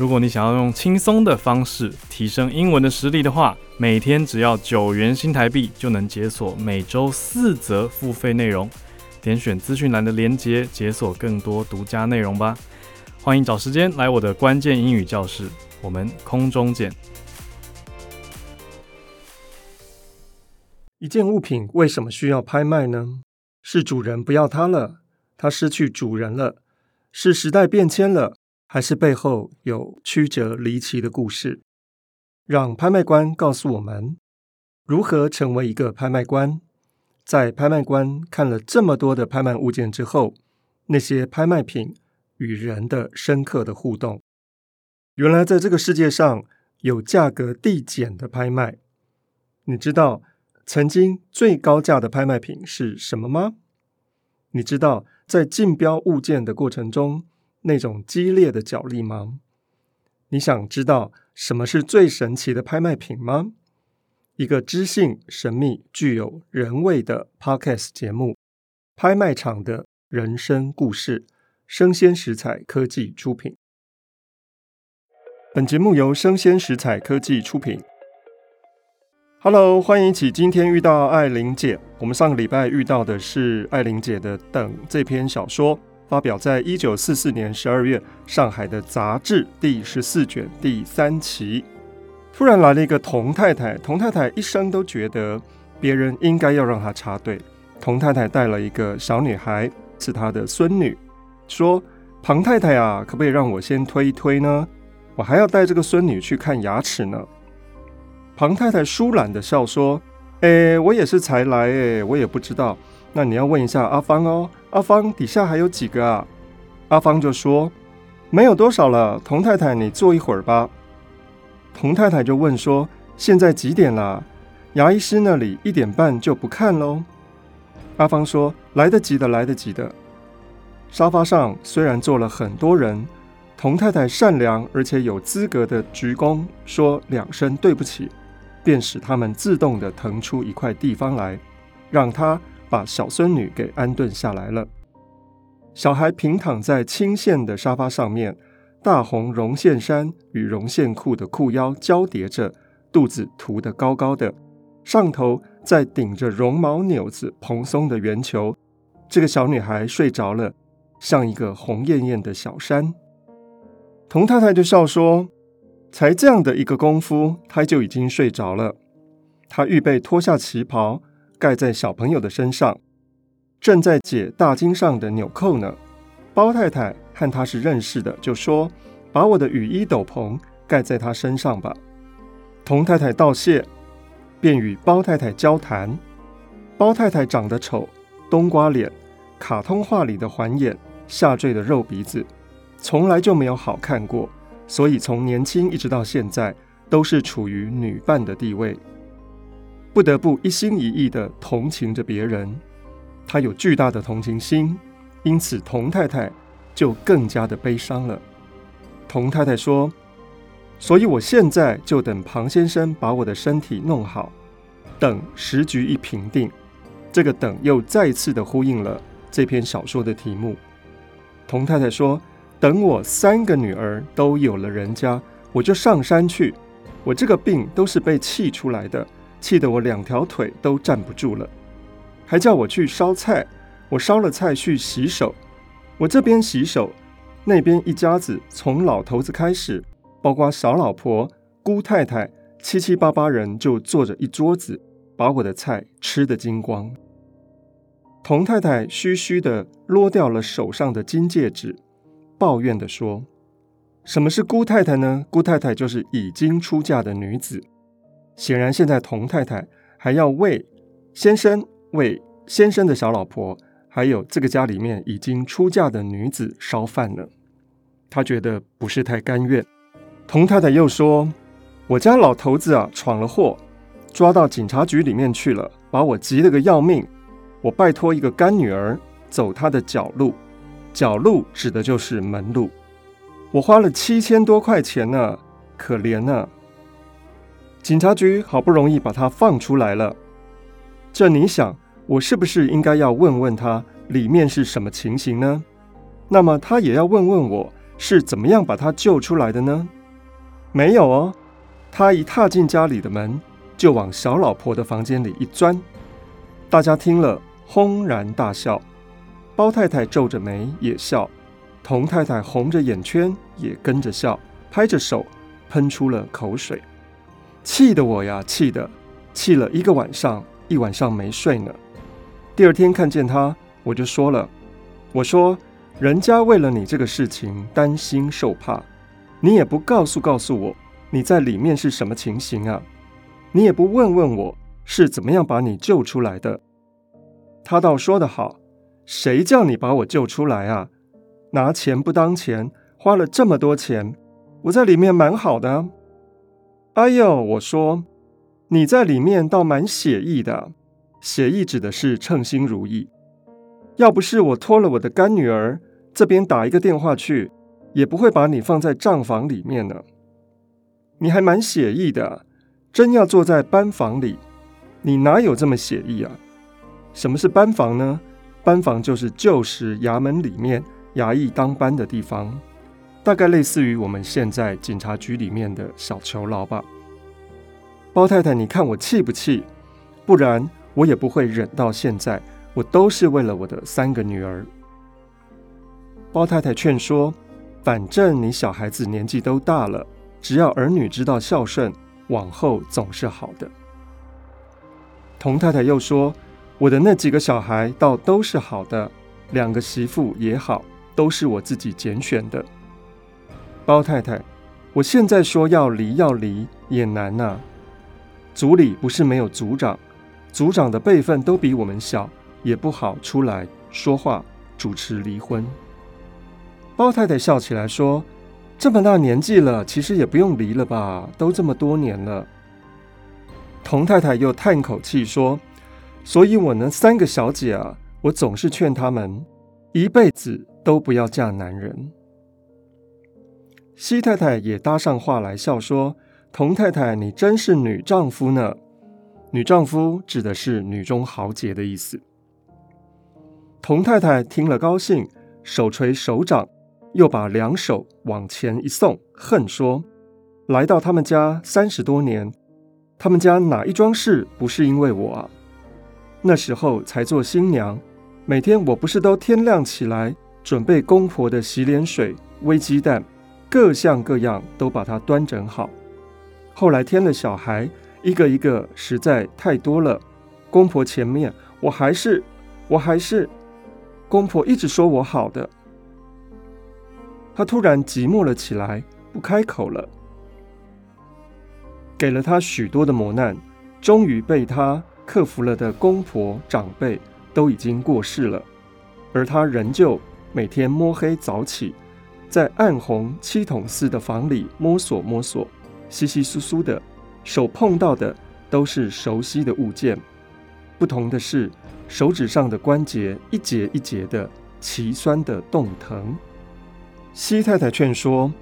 如果你想要用轻松的方式提升英文的实力的话，每天只要九元新台币就能解锁每周四则付费内容。点选资讯栏的链接，解锁更多独家内容吧。欢迎找时间来我的关键英语教室，我们空中见。一件物品为什么需要拍卖呢？是主人不要它了，它失去主人了，是时代变迁了。还是背后有曲折离奇的故事，让拍卖官告诉我们如何成为一个拍卖官。在拍卖官看了这么多的拍卖物件之后，那些拍卖品与人的深刻的互动。原来在这个世界上有价格递减的拍卖。你知道曾经最高价的拍卖品是什么吗？你知道在竞标物件的过程中，那种激烈的角力吗？你想知道什么是最神奇的拍卖品吗？一个知性、神秘、具有人味的 Podcast 节目《拍卖场的人生故事》，生鲜食采科技出品。本节目由生鲜食采科技出品。Hello，欢迎一起今天遇到艾玲姐。我们上个礼拜遇到的是艾玲姐的《等》这篇小说。发表在一九四四年十二月上海的杂志第十四卷第三期。突然来了一个童太太，童太太一生都觉得别人应该要让她插队。童太太带了一个小女孩，是她的孙女，说：“庞太太啊，可不可以让我先推一推呢？我还要带这个孙女去看牙齿呢。”庞太太舒懒的笑说：“哎，我也是才来，哎，我也不知道。”那你要问一下阿芳哦，阿芳底下还有几个啊？阿芳就说没有多少了。童太太，你坐一会儿吧。童太太就问说：现在几点了？牙医师那里一点半就不看喽。阿芳说：来得及的，来得及的。沙发上虽然坐了很多人，童太太善良而且有资格的鞠躬，说两声对不起，便使他们自动地腾出一块地方来，让他。把小孙女给安顿下来了。小孩平躺在青线的沙发上面，大红绒线衫与绒线裤的裤腰交叠着，肚子凸得高高的，上头再顶着绒毛纽子蓬松的圆球。这个小女孩睡着了，像一个红艳艳的小山。童太太就笑说：“才这样的一个功夫，她就已经睡着了。”她预备脱下旗袍。盖在小朋友的身上，正在解大襟上的纽扣呢。包太太和他是认识的，就说：“把我的雨衣斗篷盖在他身上吧。”童太太道谢，便与包太太交谈。包太太长得丑，冬瓜脸，卡通画里的环眼，下坠的肉鼻子，从来就没有好看过，所以从年轻一直到现在，都是处于女伴的地位。不得不一心一意地同情着别人，他有巨大的同情心，因此童太太就更加的悲伤了。童太太说：“所以我现在就等庞先生把我的身体弄好，等时局一平定。”这个“等”又再次的呼应了这篇小说的题目。童太太说：“等我三个女儿都有了人家，我就上山去。我这个病都是被气出来的。”气得我两条腿都站不住了，还叫我去烧菜。我烧了菜去洗手，我这边洗手，那边一家子从老头子开始，包括小老婆、姑太太，七七八八人就坐着一桌子，把我的菜吃得精光。童太太嘘嘘地落掉了手上的金戒指，抱怨地说：“什么是姑太太呢？姑太太就是已经出嫁的女子。”显然，现在童太太还要为先生、为先生的小老婆，还有这个家里面已经出嫁的女子烧饭呢。她觉得不是太甘愿。童太太又说：“我家老头子啊，闯了祸，抓到警察局里面去了，把我急了个要命。我拜托一个干女儿走她的脚路，脚路指的就是门路。我花了七千多块钱呢，可怜呢。警察局好不容易把她放出来了，这你想，我是不是应该要问问她里面是什么情形呢？那么她也要问问我是怎么样把她救出来的呢？没有哦，她一踏进家里的门，就往小老婆的房间里一钻。大家听了轰然大笑，包太太皱着眉也笑，童太太红着眼圈也跟着笑，拍着手喷出了口水。气得我呀，气得气了一个晚上，一晚上没睡呢。第二天看见他，我就说了：“我说，人家为了你这个事情担心受怕，你也不告诉告诉我你在里面是什么情形啊？你也不问问我是怎么样把你救出来的？”他倒说得好：“谁叫你把我救出来啊？拿钱不当钱，花了这么多钱，我在里面蛮好的。”哎呦，我说你在里面倒蛮写意的，写意指的是称心如意。要不是我托了我的干女儿这边打一个电话去，也不会把你放在账房里面呢。你还蛮写意的，真要坐在班房里，你哪有这么写意啊？什么是班房呢？班房就是旧时衙门里面衙役当班的地方。大概类似于我们现在警察局里面的小囚牢吧。包太太，你看我气不气？不然我也不会忍到现在。我都是为了我的三个女儿。包太太劝说：“反正你小孩子年纪都大了，只要儿女知道孝顺，往后总是好的。”童太太又说：“我的那几个小孩倒都是好的，两个媳妇也好，都是我自己拣选的。”包太太，我现在说要离要离也难呐、啊。族里不是没有族长，族长的辈分都比我们小，也不好出来说话主持离婚。包太太笑起来说：“这么大年纪了，其实也不用离了吧？都这么多年了。”童太太又叹口气说：“所以我那三个小姐啊，我总是劝她们一辈子都不要嫁男人。”西太太也搭上话来，笑说：“童太太，你真是女丈夫呢。女丈夫指的是女中豪杰的意思。”童太太听了高兴，手捶手掌，又把两手往前一送，恨说：“来到他们家三十多年，他们家哪一桩事不是因为我啊？那时候才做新娘，每天我不是都天亮起来准备公婆的洗脸水、煨鸡蛋。”各项各样都把它端整好。后来添了小孩，一个一个实在太多了。公婆前面，我还是，我还是，公婆一直说我好的。他突然寂寞了起来，不开口了。给了他许多的磨难，终于被他克服了的公婆长辈都已经过世了，而他仍旧每天摸黑早起。在暗红七筒似的房里摸索摸索，稀稀疏疏的，手碰到的都是熟悉的物件。不同的是，手指上的关节一节一节的，奇酸的冻疼。西太太劝说：“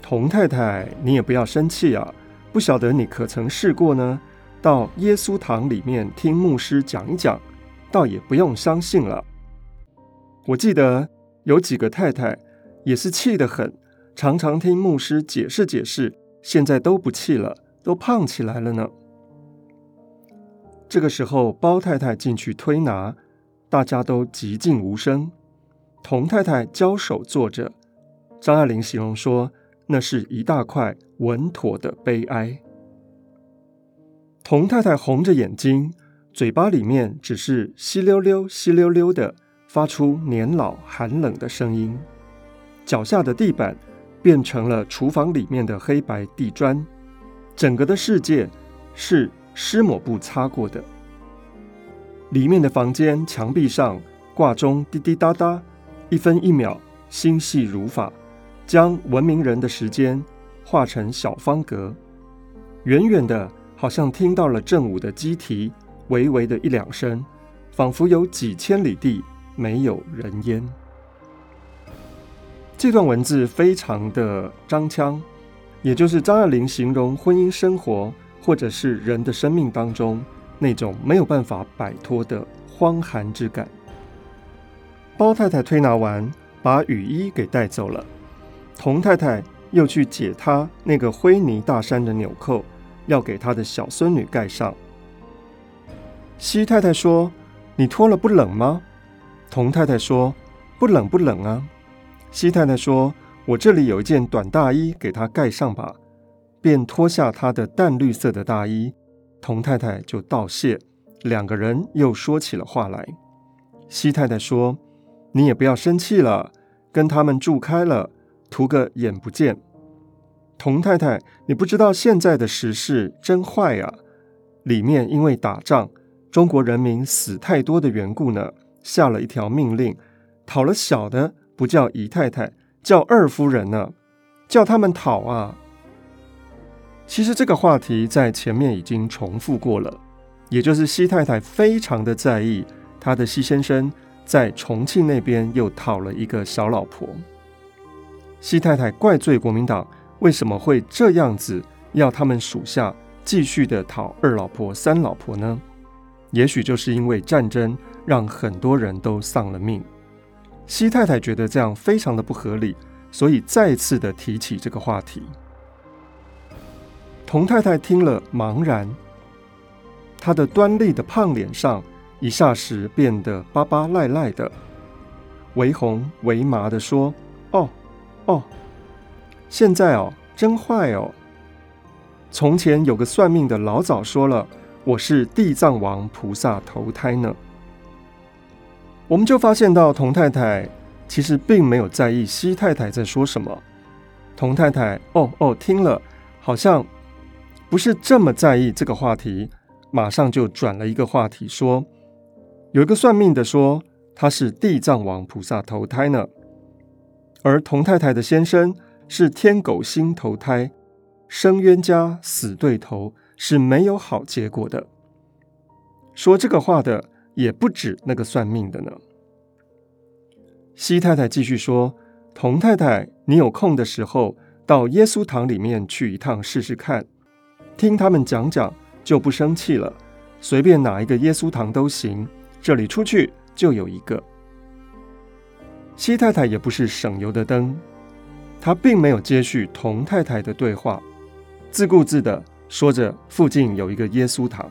童太太，你也不要生气啊！不晓得你可曾试过呢？到耶稣堂里面听牧师讲一讲，倒也不用相信了。我记得有几个太太。”也是气得很，常常听牧师解释解释，现在都不气了，都胖起来了呢。这个时候，包太太进去推拿，大家都寂静无声。童太太交手坐着，张爱玲形容说，那是一大块稳妥的悲哀。童太太红着眼睛，嘴巴里面只是稀溜溜、稀溜溜的，发出年老寒冷的声音。脚下的地板变成了厨房里面的黑白地砖，整个的世界是湿抹布擦过的。里面的房间墙壁上挂钟滴滴答答，一分一秒心细如发，将文明人的时间画成小方格。远远的，好像听到了正午的鸡啼，微微的一两声，仿佛有几千里地没有人烟。这段文字非常的张腔，也就是张爱玲形容婚姻生活或者是人的生命当中那种没有办法摆脱的荒寒之感。包太太推拿完，把雨衣给带走了，童太太又去解她那个灰泥大衫的纽扣，要给她的小孙女盖上。西太太说：“你脱了不冷吗？”童太太说：“不冷，不冷啊。”西太太说：“我这里有一件短大衣，给她盖上吧。”便脱下她的淡绿色的大衣，童太太就道谢。两个人又说起了话来。西太太说：“你也不要生气了，跟他们住开了，图个眼不见。”童太太，你不知道现在的时事真坏啊！里面因为打仗，中国人民死太多的缘故呢，下了一条命令，讨了小的。不叫姨太太，叫二夫人呢，叫他们讨啊。其实这个话题在前面已经重复过了，也就是西太太非常的在意她的西先生在重庆那边又讨了一个小老婆。西太太怪罪国民党为什么会这样子要他们属下继续的讨二老婆、三老婆呢？也许就是因为战争让很多人都丧了命。西太太觉得这样非常的不合理，所以再次的提起这个话题。童太太听了茫然，她的端丽的胖脸上一霎时变得巴巴赖赖的，微红微麻的说：“哦，哦，现在哦，真坏哦。从前有个算命的老早说了，我是地藏王菩萨投胎呢。”我们就发现到，童太太其实并没有在意西太太在说什么。童太太哦哦听了，好像不是这么在意这个话题，马上就转了一个话题，说有一个算命的说他是地藏王菩萨投胎呢，而童太太的先生是天狗星投胎，生冤家死对头，是没有好结果的。说这个话的。也不止那个算命的呢。西太太继续说：“童太太，你有空的时候到耶稣堂里面去一趟试试看，听他们讲讲就不生气了。随便哪一个耶稣堂都行，这里出去就有一个。”西太太也不是省油的灯，她并没有接续童太太的对话，自顾自的说着附近有一个耶稣堂。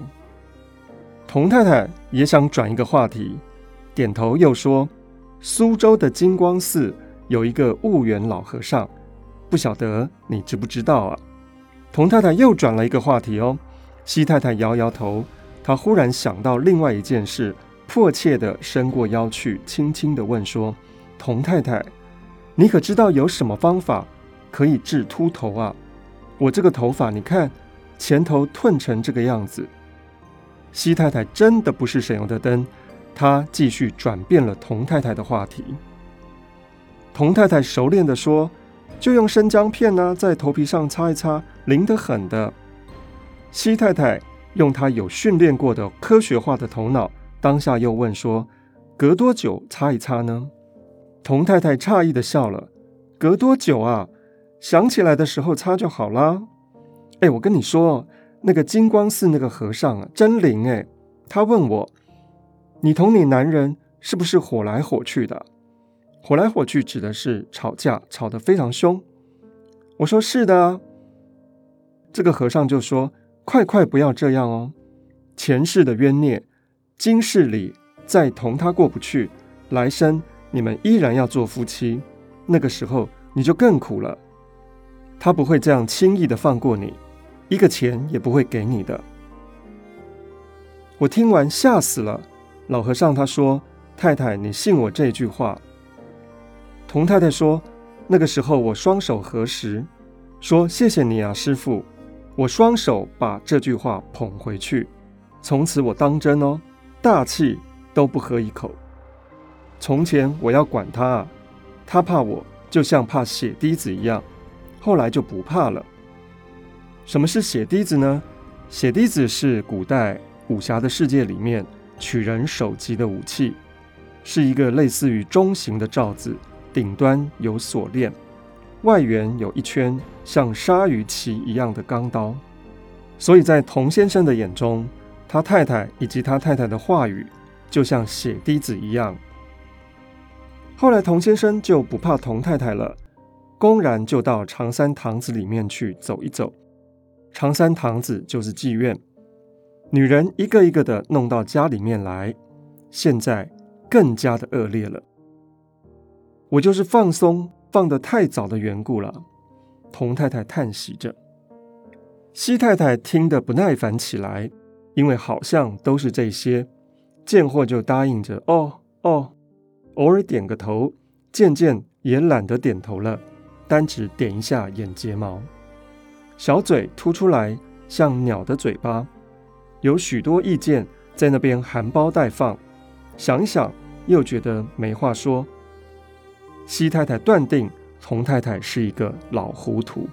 童太太也想转一个话题，点头又说：“苏州的金光寺有一个悟圆老和尚，不晓得你知不知道啊？”童太太又转了一个话题哦。西太太摇摇头，她忽然想到另外一件事，迫切地伸过腰去，轻轻地问说：“童太太，你可知道有什么方法可以治秃头啊？我这个头发，你看前头褪成这个样子。”西太太真的不是省油的灯，她继续转变了童太太的话题。童太太熟练地说：“就用生姜片呢、在头皮上擦一擦，灵得很的。”西太太用她有训练过的科学化的头脑，当下又问说：“隔多久擦一擦呢？”童太太诧异地笑了：“隔多久啊？想起来的时候擦就好啦。”哎，我跟你说。那个金光寺那个和尚啊，真灵哎！他问我：“你同你男人是不是火来火去的？火来火去指的是吵架，吵得非常凶。”我说：“是的啊。”这个和尚就说：“快快不要这样哦！前世的冤孽，今世里再同他过不去，来生你们依然要做夫妻，那个时候你就更苦了。他不会这样轻易的放过你。”一个钱也不会给你的。我听完吓死了。老和尚他说：“太太，你信我这句话？”童太太说：“那个时候我双手合十，说谢谢你啊，师傅。我双手把这句话捧回去，从此我当真哦，大气都不喝一口。从前我要管他啊，他怕我，就像怕血滴子一样，后来就不怕了。”什么是血滴子呢？血滴子是古代武侠的世界里面取人首级的武器，是一个类似于中型的罩子，顶端有锁链，外缘有一圈像鲨鱼鳍一样的钢刀。所以在童先生的眼中，他太太以及他太太的话语就像血滴子一样。后来童先生就不怕童太太了，公然就到长山堂子里面去走一走。长山堂子就是妓院，女人一个一个的弄到家里面来，现在更加的恶劣了。我就是放松放得太早的缘故了。童太太叹息着，西太太听得不耐烦起来，因为好像都是这些，见货就答应着哦哦，偶尔点个头，渐渐也懒得点头了，单只点一下眼睫毛。小嘴凸出来，像鸟的嘴巴，有许多意见在那边含苞待放。想想，又觉得没话说。西太太断定童太太是一个老糊涂。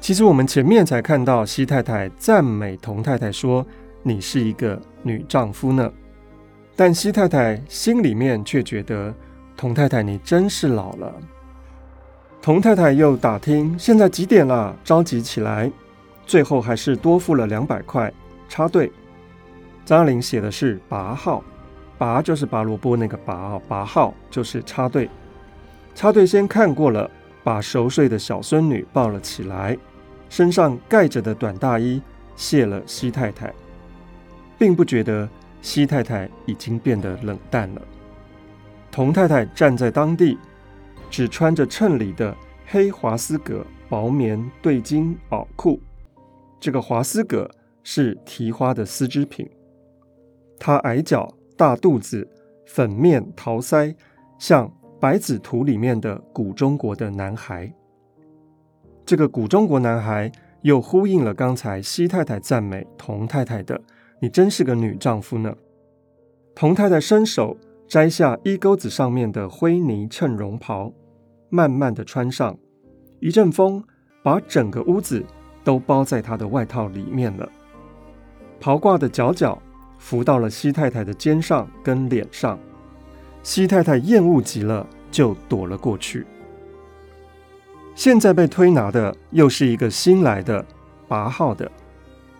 其实我们前面才看到西太太赞美童太太说：“你是一个女丈夫呢。”但西太太心里面却觉得：“童太太，你真是老了。”童太太又打听现在几点了，着急起来，最后还是多付了两百块插队。张爱玲写的是拔号，拔就是拔萝卜那个拔啊，拔号就是插队。插队先看过了，把熟睡的小孙女抱了起来，身上盖着的短大衣谢了西太太，并不觉得西太太已经变得冷淡了。童太太站在当地。只穿着衬里的黑华丝葛薄棉对襟袄裤，这个华丝葛是提花的丝织品。他矮脚、大肚子、粉面桃腮，像百子图里面的古中国的男孩。这个古中国男孩又呼应了刚才西太太赞美童太太的：“你真是个女丈夫呢。”童太太伸手。摘下衣钩子上面的灰泥衬绒袍，慢慢的穿上。一阵风把整个屋子都包在他的外套里面了。袍褂的角角拂到了西太太的肩上跟脸上，西太太厌恶极了，就躲了过去。现在被推拿的又是一个新来的拔号的。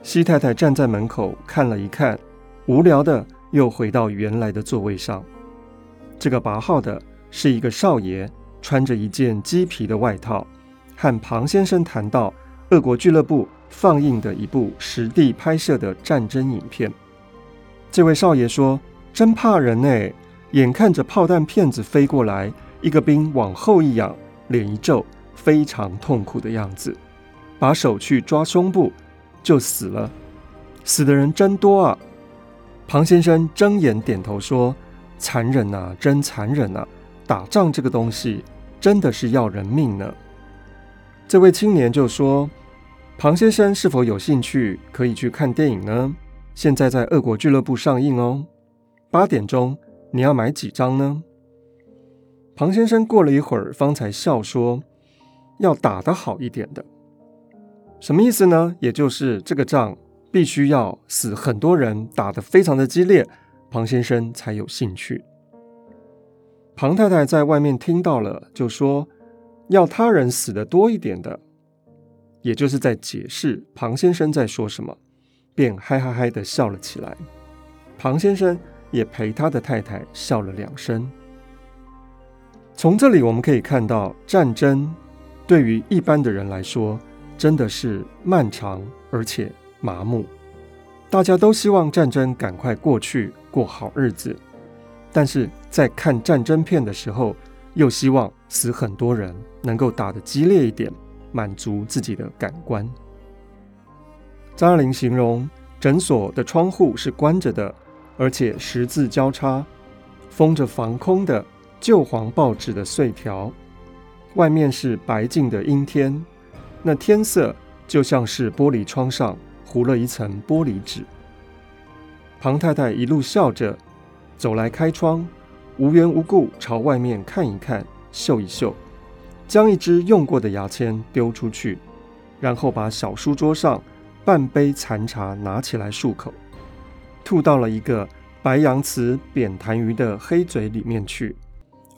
西太太站在门口看了一看，无聊的又回到原来的座位上。这个拔号的是一个少爷，穿着一件鸡皮的外套，和庞先生谈到俄国俱乐部放映的一部实地拍摄的战争影片。这位少爷说：“真怕人哎！眼看着炮弹片子飞过来，一个兵往后一仰，脸一皱，非常痛苦的样子，把手去抓胸部，就死了。死的人真多啊！”庞先生睁眼点头说。残忍呐、啊，真残忍呐、啊！打仗这个东西真的是要人命呢。这位青年就说：“庞先生是否有兴趣可以去看电影呢？现在在俄国俱乐部上映哦，八点钟，你要买几张呢？”庞先生过了一会儿，方才笑说：“要打得好一点的，什么意思呢？也就是这个仗必须要死很多人，打得非常的激烈。”庞先生才有兴趣。庞太太在外面听到了，就说要他人死得多一点的，也就是在解释庞先生在说什么，便嗨嗨嗨的笑了起来。庞先生也陪他的太太笑了两声。从这里我们可以看到，战争对于一般的人来说，真的是漫长而且麻木。大家都希望战争赶快过去，过好日子，但是在看战争片的时候，又希望死很多人，能够打得激烈一点，满足自己的感官。张爱玲形容诊所的窗户是关着的，而且十字交叉，封着防空的旧黄报纸的碎条，外面是白净的阴天，那天色就像是玻璃窗上糊了一层玻璃纸。庞太太一路笑着走来开窗，无缘无故朝外面看一看，嗅一嗅，将一支用过的牙签丢出去，然后把小书桌上半杯残茶拿起来漱口，吐到了一个白洋瓷扁痰盂的黑嘴里面去，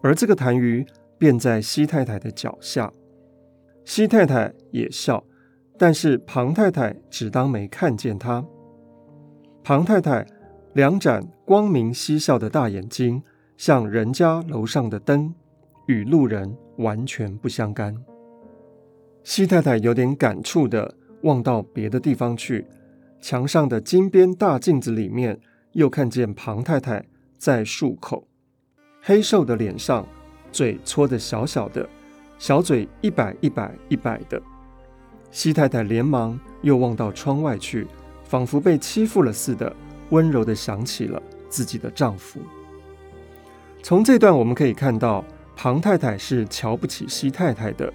而这个痰盂便在西太太的脚下。西太太也笑，但是庞太太只当没看见她。庞太太两盏光明嬉笑的大眼睛，像人家楼上的灯，与路人完全不相干。西太太有点感触地望到别的地方去，墙上的金边大镜子里面，又看见庞太太在漱口，黑瘦的脸上，嘴搓得小小的。小嘴一摆一摆一摆的，西太太连忙又望到窗外去，仿佛被欺负了似的，温柔地想起了自己的丈夫。从这段我们可以看到，庞太太是瞧不起西太太的，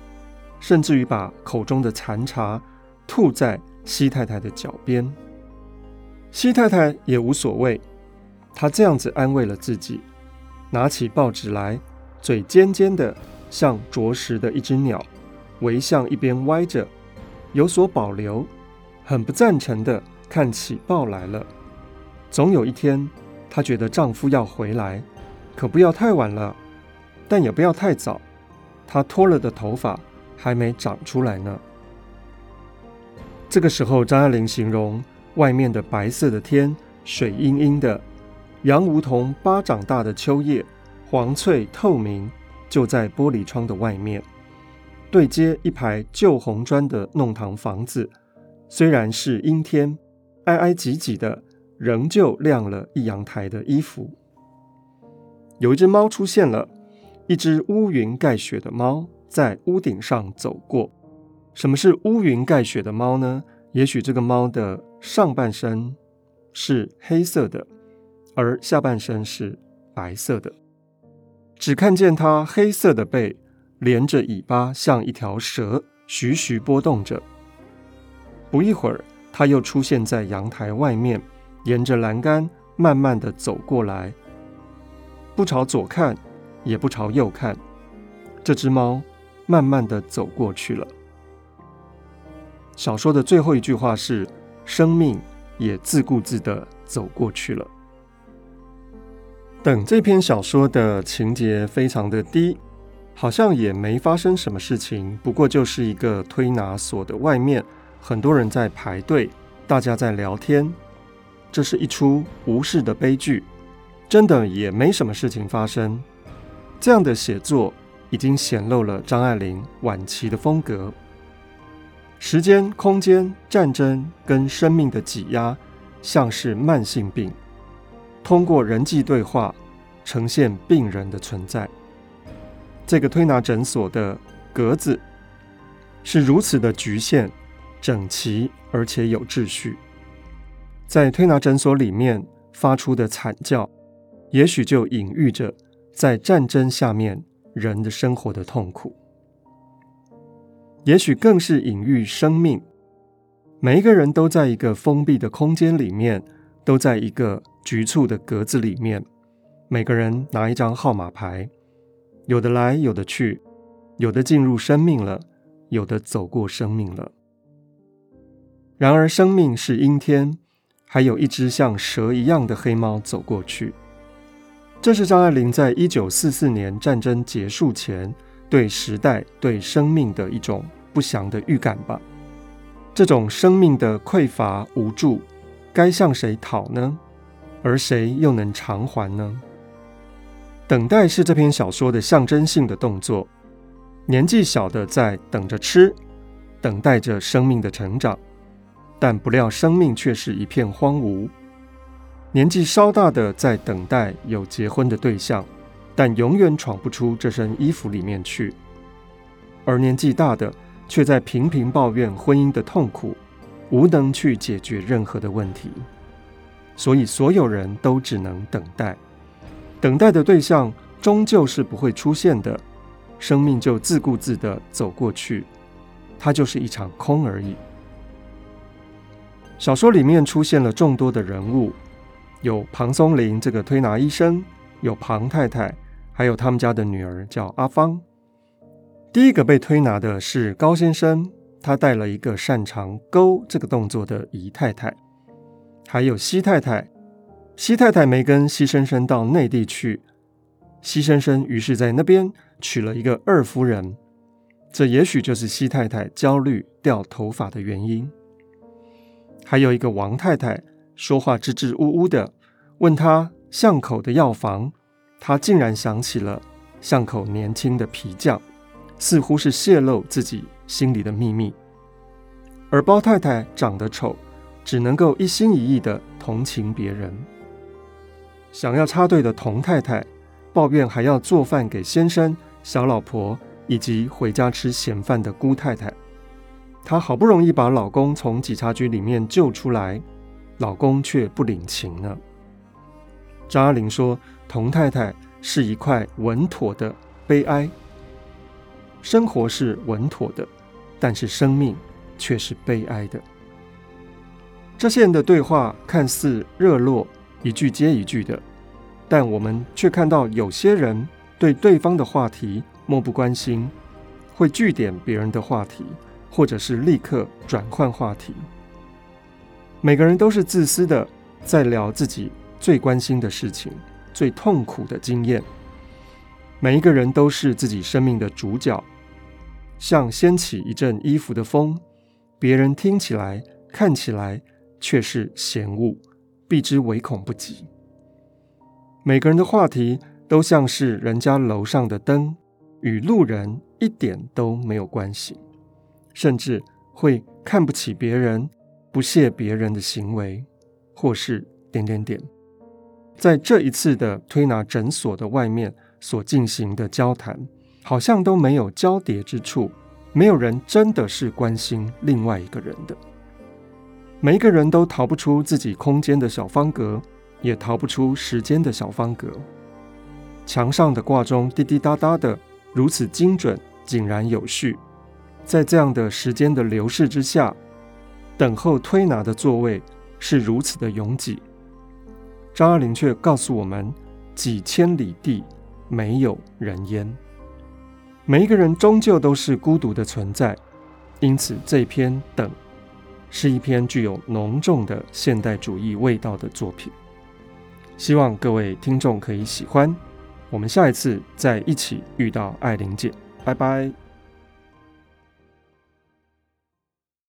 甚至于把口中的残茶吐在西太太的脚边。西太太也无所谓，她这样子安慰了自己，拿起报纸来，嘴尖尖的。像啄食的一只鸟，围向一边歪着，有所保留，很不赞成的看起报来了。总有一天，她觉得丈夫要回来，可不要太晚了，但也不要太早。她脱了的头发还没长出来呢。这个时候，张爱玲形容外面的白色的天，水阴阴的，杨梧桐巴掌大的秋叶，黄翠透明。就在玻璃窗的外面，对街一排旧红砖的弄堂房子，虽然是阴天，挨挨挤挤的，仍旧晾了一阳台的衣服。有一只猫出现了，一只乌云盖雪的猫在屋顶上走过。什么是乌云盖雪的猫呢？也许这个猫的上半身是黑色的，而下半身是白色的。只看见它黑色的背，连着尾巴像一条蛇，徐徐波动着。不一会儿，它又出现在阳台外面，沿着栏杆慢慢地走过来，不朝左看，也不朝右看。这只猫慢慢地走过去了。小说的最后一句话是：生命也自顾自地走过去了。等这篇小说的情节非常的低，好像也没发生什么事情，不过就是一个推拿所的外面，很多人在排队，大家在聊天。这是一出无事的悲剧，真的也没什么事情发生。这样的写作已经显露了张爱玲晚期的风格。时间、空间、战争跟生命的挤压，像是慢性病。通过人际对话呈现病人的存在。这个推拿诊所的格子是如此的局限、整齐，而且有秩序。在推拿诊所里面发出的惨叫，也许就隐喻着在战争下面人的生活的痛苦，也许更是隐喻生命。每一个人都在一个封闭的空间里面，都在一个。局促的格子里面，每个人拿一张号码牌，有的来，有的去，有的进入生命了，有的走过生命了。然而，生命是阴天，还有一只像蛇一样的黑猫走过去。这是张爱玲在一九四四年战争结束前对时代、对生命的一种不祥的预感吧。这种生命的匮乏无助，该向谁讨呢？而谁又能偿还呢？等待是这篇小说的象征性的动作。年纪小的在等着吃，等待着生命的成长，但不料生命却是一片荒芜。年纪稍大的在等待有结婚的对象，但永远闯不出这身衣服里面去。而年纪大的却在频频抱怨婚姻的痛苦，无能去解决任何的问题。所以，所有人都只能等待，等待的对象终究是不会出现的，生命就自顾自地走过去，它就是一场空而已。小说里面出现了众多的人物，有庞松林这个推拿医生，有庞太太，还有他们家的女儿叫阿芳。第一个被推拿的是高先生，他带了一个擅长勾这个动作的姨太太，还有西太太。西太太没跟西生生到内地去，西生生于是在那边娶了一个二夫人。这也许就是西太太焦虑掉头发的原因。还有一个王太太，说话支支吾吾的，问她巷口的药房，她竟然想起了巷口年轻的皮匠，似乎是泄露自己心里的秘密。而包太太长得丑，只能够一心一意的同情别人。想要插队的童太太，抱怨还要做饭给先生、小老婆。以及回家吃闲饭的姑太太，她好不容易把老公从警察局里面救出来，老公却不领情了。张爱玲说：“童太太是一块稳妥的悲哀，生活是稳妥的，但是生命却是悲哀的。”这些人的对话看似热络，一句接一句的，但我们却看到有些人对对方的话题。漠不关心，会据点别人的话题，或者是立刻转换话题。每个人都是自私的，在聊自己最关心的事情、最痛苦的经验。每一个人都是自己生命的主角，像掀起一阵衣服的风，别人听起来、看起来却是嫌恶，避之唯恐不及。每个人的话题都像是人家楼上的灯。与路人一点都没有关系，甚至会看不起别人，不屑别人的行为，或是点点点。在这一次的推拿诊所的外面所进行的交谈，好像都没有交叠之处，没有人真的是关心另外一个人的。每一个人都逃不出自己空间的小方格，也逃不出时间的小方格。墙上的挂钟滴滴答答的。如此精准、井然有序，在这样的时间的流逝之下，等候推拿的座位是如此的拥挤。张爱玲却告诉我们：几千里地没有人烟，每一个人终究都是孤独的存在。因此，这篇《等》是一篇具有浓重的现代主义味道的作品。希望各位听众可以喜欢。我们下一次再一起遇到爱玲姐，拜拜。